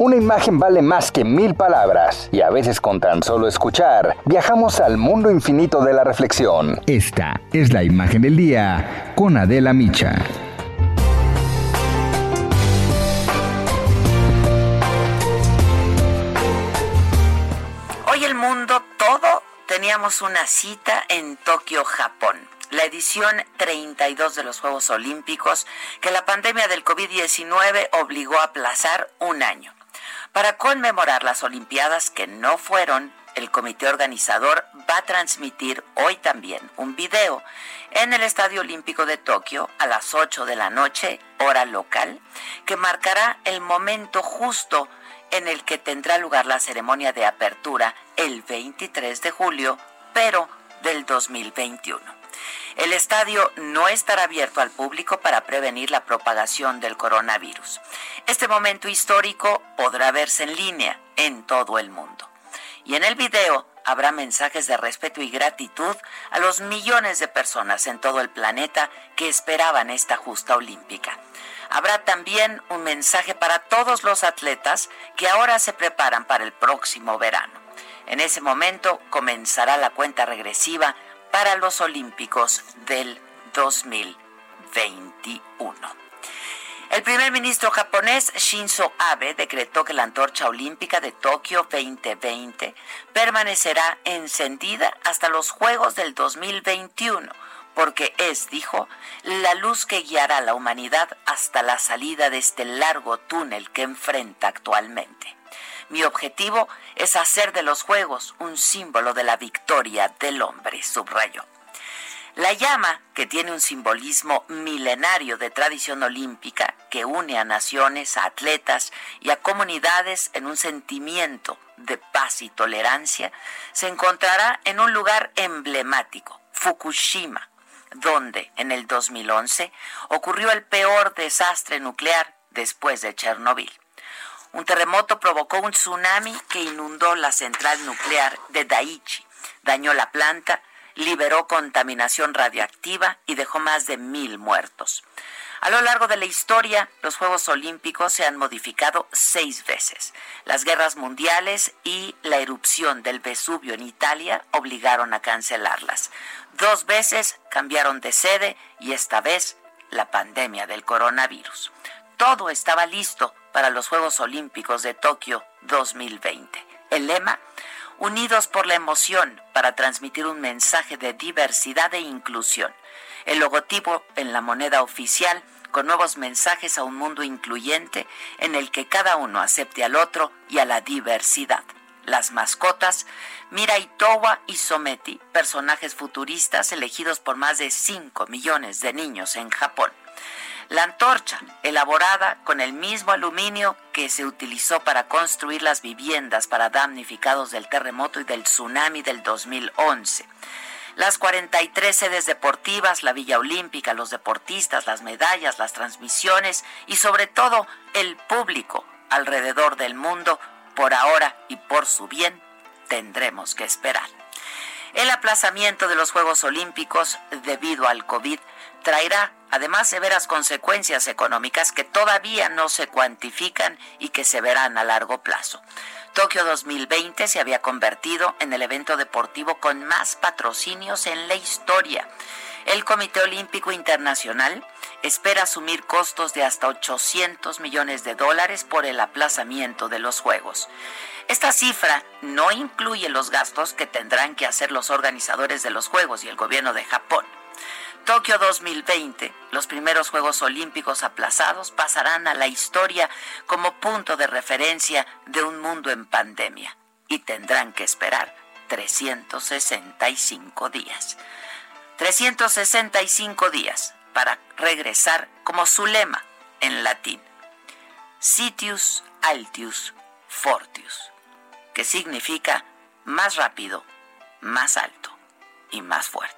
Una imagen vale más que mil palabras y a veces con tan solo escuchar viajamos al mundo infinito de la reflexión. Esta es la imagen del día con Adela Micha. Hoy el mundo todo teníamos una cita en Tokio, Japón. La edición 32 de los Juegos Olímpicos que la pandemia del COVID-19 obligó a aplazar un año. Para conmemorar las Olimpiadas que no fueron, el comité organizador va a transmitir hoy también un video en el Estadio Olímpico de Tokio a las 8 de la noche, hora local, que marcará el momento justo en el que tendrá lugar la ceremonia de apertura el 23 de julio, pero del 2021. El estadio no estará abierto al público para prevenir la propagación del coronavirus. Este momento histórico podrá verse en línea en todo el mundo. Y en el video habrá mensajes de respeto y gratitud a los millones de personas en todo el planeta que esperaban esta justa olímpica. Habrá también un mensaje para todos los atletas que ahora se preparan para el próximo verano. En ese momento comenzará la cuenta regresiva para los Olímpicos del 2021. El primer ministro japonés Shinzo Abe decretó que la antorcha olímpica de Tokio 2020 permanecerá encendida hasta los Juegos del 2021, porque es, dijo, la luz que guiará a la humanidad hasta la salida de este largo túnel que enfrenta actualmente. Mi objetivo es hacer de los Juegos un símbolo de la victoria del hombre, subrayó. La llama, que tiene un simbolismo milenario de tradición olímpica que une a naciones, a atletas y a comunidades en un sentimiento de paz y tolerancia, se encontrará en un lugar emblemático, Fukushima, donde en el 2011 ocurrió el peor desastre nuclear después de Chernobyl. Un terremoto provocó un tsunami que inundó la central nuclear de Daiichi, dañó la planta, liberó contaminación radiactiva y dejó más de mil muertos. A lo largo de la historia, los Juegos Olímpicos se han modificado seis veces. Las guerras mundiales y la erupción del Vesubio en Italia obligaron a cancelarlas. Dos veces cambiaron de sede y esta vez la pandemia del coronavirus. Todo estaba listo para los Juegos Olímpicos de Tokio 2020. El lema, Unidos por la emoción para transmitir un mensaje de diversidad e inclusión. El logotipo en la moneda oficial con nuevos mensajes a un mundo incluyente en el que cada uno acepte al otro y a la diversidad. Las mascotas, Mirai Towa y Someti, personajes futuristas elegidos por más de 5 millones de niños en Japón. La antorcha, elaborada con el mismo aluminio que se utilizó para construir las viviendas para damnificados del terremoto y del tsunami del 2011. Las 43 sedes deportivas, la Villa Olímpica, los deportistas, las medallas, las transmisiones y sobre todo el público alrededor del mundo, por ahora y por su bien, tendremos que esperar. El aplazamiento de los Juegos Olímpicos debido al COVID traerá además severas consecuencias económicas que todavía no se cuantifican y que se verán a largo plazo. Tokio 2020 se había convertido en el evento deportivo con más patrocinios en la historia. El Comité Olímpico Internacional espera asumir costos de hasta 800 millones de dólares por el aplazamiento de los Juegos. Esta cifra no incluye los gastos que tendrán que hacer los organizadores de los Juegos y el gobierno de Japón. Tokio 2020, los primeros Juegos Olímpicos aplazados pasarán a la historia como punto de referencia de un mundo en pandemia y tendrán que esperar 365 días. 365 días para regresar como su lema en latín, Sitius Altius Fortius, que significa más rápido, más alto y más fuerte.